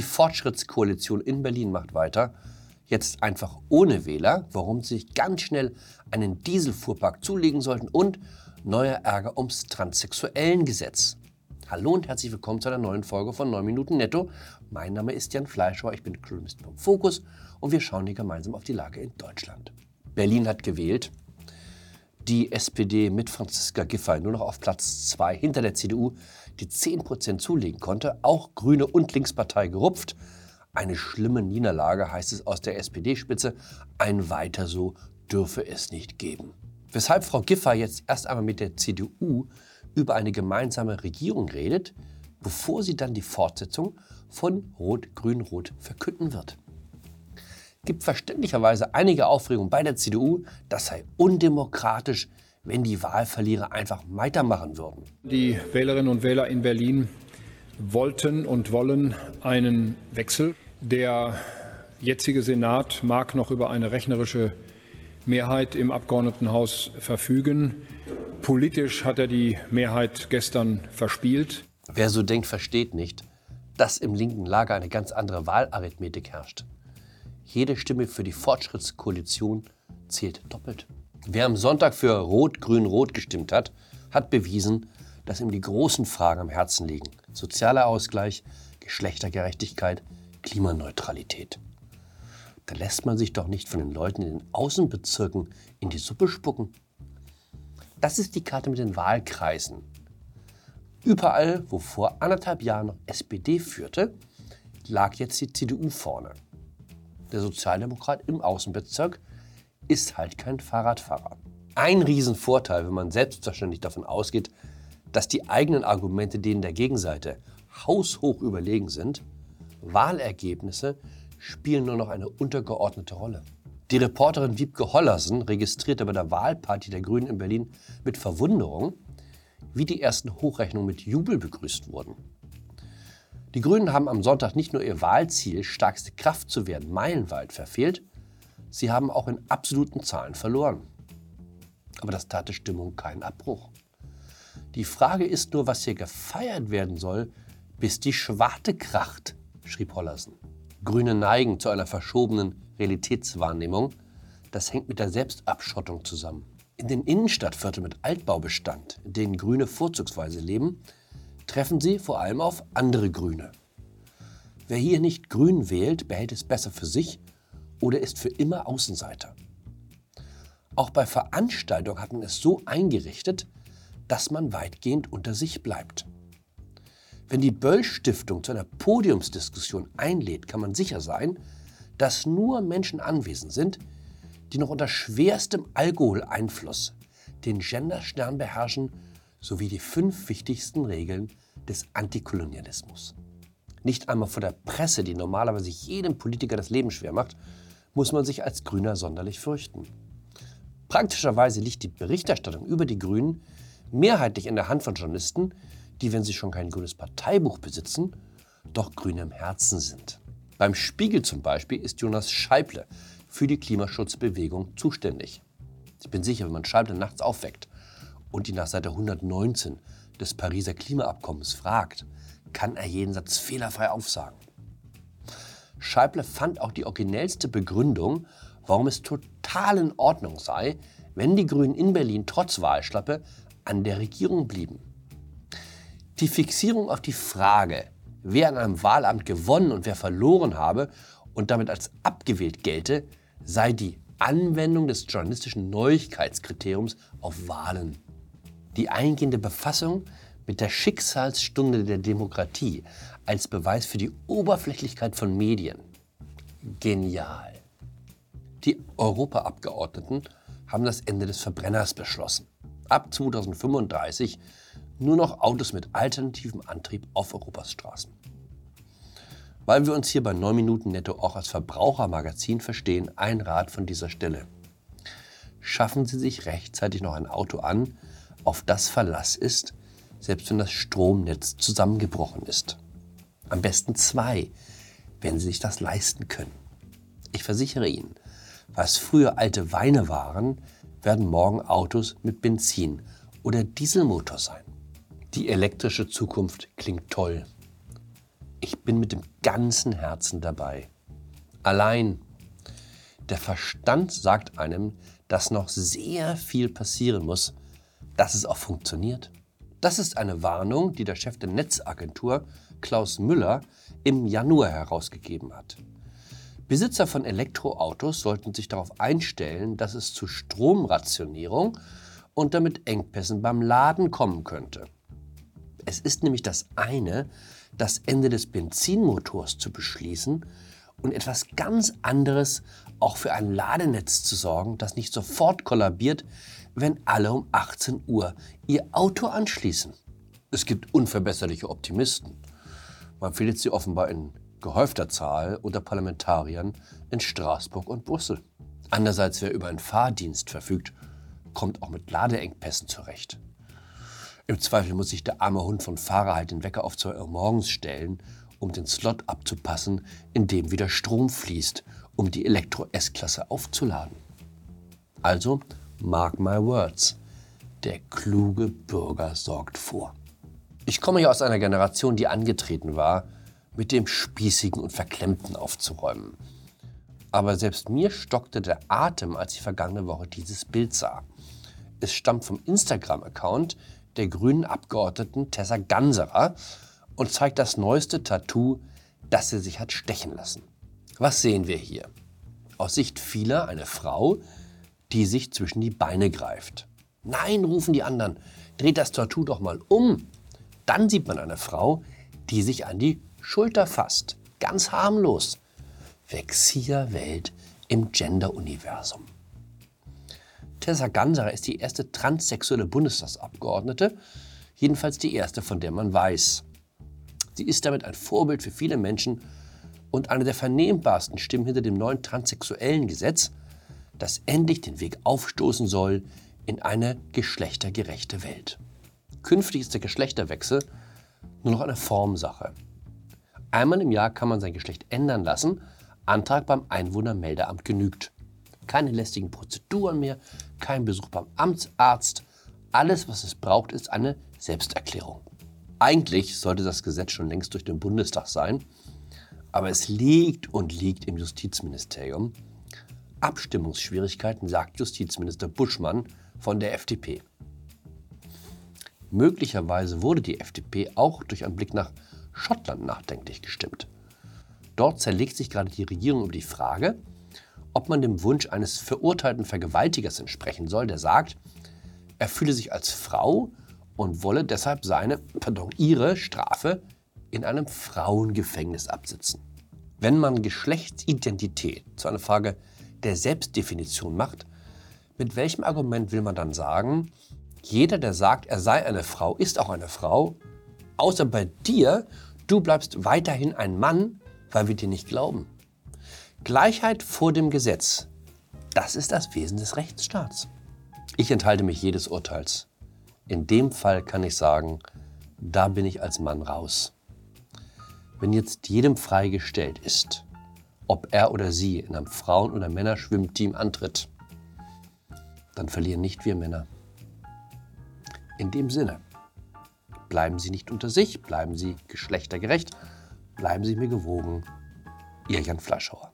Die Fortschrittskoalition in Berlin macht weiter. Jetzt einfach ohne Wähler, warum sie sich ganz schnell einen Dieselfuhrpark zulegen sollten und neuer Ärger ums Transsexuellengesetz. Hallo und herzlich willkommen zu einer neuen Folge von 9 Minuten Netto. Mein Name ist Jan Fleischauer, ich bin Kolumnist vom Fokus und wir schauen hier gemeinsam auf die Lage in Deutschland. Berlin hat gewählt. Die SPD mit Franziska Giffey nur noch auf Platz 2 hinter der CDU, die 10% zulegen konnte. Auch Grüne und Linkspartei gerupft. Eine schlimme Niederlage heißt es aus der SPD-Spitze. Ein weiter so dürfe es nicht geben. Weshalb Frau Giffey jetzt erst einmal mit der CDU über eine gemeinsame Regierung redet, bevor sie dann die Fortsetzung von Rot-Grün-Rot verkünden wird gibt verständlicherweise einige Aufregung bei der CDU, das sei undemokratisch, wenn die Wahlverlierer einfach weitermachen würden. Die Wählerinnen und Wähler in Berlin wollten und wollen einen Wechsel. Der jetzige Senat mag noch über eine rechnerische Mehrheit im Abgeordnetenhaus verfügen. Politisch hat er die Mehrheit gestern verspielt. Wer so denkt, versteht nicht, dass im linken Lager eine ganz andere Wahlarithmetik herrscht. Jede Stimme für die Fortschrittskoalition zählt doppelt. Wer am Sonntag für Rot-Grün-Rot gestimmt hat, hat bewiesen, dass ihm die großen Fragen am Herzen liegen. Sozialer Ausgleich, Geschlechtergerechtigkeit, Klimaneutralität. Da lässt man sich doch nicht von den Leuten in den Außenbezirken in die Suppe spucken. Das ist die Karte mit den Wahlkreisen. Überall, wo vor anderthalb Jahren noch SPD führte, lag jetzt die CDU vorne der Sozialdemokrat im Außenbezirk, ist halt kein Fahrradfahrer. Ein Riesenvorteil, wenn man selbstverständlich davon ausgeht, dass die eigenen Argumente denen der Gegenseite haushoch überlegen sind, Wahlergebnisse spielen nur noch eine untergeordnete Rolle. Die Reporterin Wiebke Hollersen registrierte bei der Wahlparty der Grünen in Berlin mit Verwunderung, wie die ersten Hochrechnungen mit Jubel begrüßt wurden. Die Grünen haben am Sonntag nicht nur ihr Wahlziel, stärkste Kraft zu werden, meilenweit verfehlt, sie haben auch in absoluten Zahlen verloren. Aber das tat der Stimmung keinen Abbruch. Die Frage ist nur, was hier gefeiert werden soll, bis die Schwarte kracht, schrieb Hollersen. Grüne neigen zu einer verschobenen Realitätswahrnehmung. Das hängt mit der Selbstabschottung zusammen. In den Innenstadtvierteln mit Altbaubestand, in denen Grüne vorzugsweise leben, treffen sie vor allem auf andere Grüne. Wer hier nicht Grün wählt, behält es besser für sich oder ist für immer Außenseiter. Auch bei Veranstaltungen hat man es so eingerichtet, dass man weitgehend unter sich bleibt. Wenn die Böll-Stiftung zu einer Podiumsdiskussion einlädt, kann man sicher sein, dass nur Menschen anwesend sind, die noch unter schwerstem Alkoholeinfluss den Genderstern beherrschen sowie die fünf wichtigsten Regeln des Antikolonialismus. Nicht einmal vor der Presse, die normalerweise jedem Politiker das Leben schwer macht, muss man sich als Grüner sonderlich fürchten. Praktischerweise liegt die Berichterstattung über die Grünen mehrheitlich in der Hand von Journalisten, die, wenn sie schon kein grünes Parteibuch besitzen, doch Grüne im Herzen sind. Beim Spiegel zum Beispiel ist Jonas Scheible für die Klimaschutzbewegung zuständig. Ich bin sicher, wenn man Scheible nachts aufweckt und ihn nach Seite 119 des Pariser Klimaabkommens fragt, kann er jeden Satz fehlerfrei aufsagen. Scheible fand auch die originellste Begründung, warum es total in Ordnung sei, wenn die Grünen in Berlin trotz Wahlschlappe an der Regierung blieben. Die Fixierung auf die Frage, wer an einem Wahlamt gewonnen und wer verloren habe und damit als abgewählt gelte, sei die Anwendung des journalistischen Neuigkeitskriteriums auf Wahlen die eingehende Befassung mit der Schicksalsstunde der Demokratie als Beweis für die Oberflächlichkeit von Medien. Genial. Die Europaabgeordneten haben das Ende des Verbrenners beschlossen. Ab 2035 nur noch Autos mit alternativem Antrieb auf Europas Straßen. Weil wir uns hier bei 9 Minuten Netto auch als Verbrauchermagazin verstehen, ein Rat von dieser Stelle. Schaffen Sie sich rechtzeitig noch ein Auto an, auf das Verlass ist, selbst wenn das Stromnetz zusammengebrochen ist. Am besten zwei, wenn Sie sich das leisten können. Ich versichere Ihnen, was früher alte Weine waren, werden morgen Autos mit Benzin oder Dieselmotor sein. Die elektrische Zukunft klingt toll. Ich bin mit dem ganzen Herzen dabei. Allein der Verstand sagt einem, dass noch sehr viel passieren muss, dass es auch funktioniert. Das ist eine Warnung, die der Chef der Netzagentur, Klaus Müller, im Januar herausgegeben hat. Besitzer von Elektroautos sollten sich darauf einstellen, dass es zu Stromrationierung und damit Engpässen beim Laden kommen könnte. Es ist nämlich das eine, das Ende des Benzinmotors zu beschließen und etwas ganz anderes auch für ein Ladenetz zu sorgen, das nicht sofort kollabiert, wenn alle um 18 Uhr ihr Auto anschließen. Es gibt unverbesserliche Optimisten. Man findet sie offenbar in gehäufter Zahl unter Parlamentariern in Straßburg und Brüssel. Andererseits, wer über einen Fahrdienst verfügt, kommt auch mit Ladeengpässen zurecht. Im Zweifel muss sich der arme Hund von Fahrer halt den Wecker auf 2 Uhr morgens stellen, um den Slot abzupassen, in dem wieder Strom fließt, um die Elektro-S-Klasse aufzuladen. Also, mark my words, der kluge Bürger sorgt vor. Ich komme ja aus einer Generation, die angetreten war, mit dem Spießigen und Verklemmten aufzuräumen. Aber selbst mir stockte der Atem, als ich vergangene Woche dieses Bild sah. Es stammt vom Instagram-Account der grünen Abgeordneten Tessa Ganserer und zeigt das neueste Tattoo, das sie sich hat stechen lassen. Was sehen wir hier? Aus Sicht vieler eine Frau, die sich zwischen die Beine greift. Nein, rufen die anderen, dreht das Tattoo doch mal um. Dann sieht man eine Frau, die sich an die Schulter fasst. Ganz harmlos. Welt im Gender-Universum. Tessa Ganserer ist die erste transsexuelle Bundestagsabgeordnete, jedenfalls die erste, von der man weiß. Sie ist damit ein Vorbild für viele Menschen und eine der vernehmbarsten Stimmen hinter dem neuen transsexuellen Gesetz, das endlich den Weg aufstoßen soll in eine geschlechtergerechte Welt. Künftig ist der Geschlechterwechsel nur noch eine Formsache. Einmal im Jahr kann man sein Geschlecht ändern lassen. Antrag beim Einwohnermeldeamt genügt. Keine lästigen Prozeduren mehr, kein Besuch beim Amtsarzt. Alles, was es braucht, ist eine Selbsterklärung. Eigentlich sollte das Gesetz schon längst durch den Bundestag sein, aber es liegt und liegt im Justizministerium. Abstimmungsschwierigkeiten, sagt Justizminister Buschmann von der FDP. Möglicherweise wurde die FDP auch durch einen Blick nach Schottland nachdenklich gestimmt. Dort zerlegt sich gerade die Regierung um die Frage, ob man dem Wunsch eines verurteilten Vergewaltigers entsprechen soll, der sagt, er fühle sich als Frau und wolle deshalb seine, pardon, ihre Strafe in einem Frauengefängnis absitzen. Wenn man Geschlechtsidentität zu einer Frage der Selbstdefinition macht, mit welchem Argument will man dann sagen, jeder, der sagt, er sei eine Frau, ist auch eine Frau, außer bei dir, du bleibst weiterhin ein Mann, weil wir dir nicht glauben. Gleichheit vor dem Gesetz, das ist das Wesen des Rechtsstaats. Ich enthalte mich jedes Urteils. In dem Fall kann ich sagen, da bin ich als Mann raus. Wenn jetzt jedem freigestellt ist, ob er oder sie in einem Frauen- oder Männerschwimmteam antritt, dann verlieren nicht wir Männer. In dem Sinne, bleiben Sie nicht unter sich, bleiben Sie geschlechtergerecht, bleiben Sie mir gewogen. Ihr Jan Fleischhauer.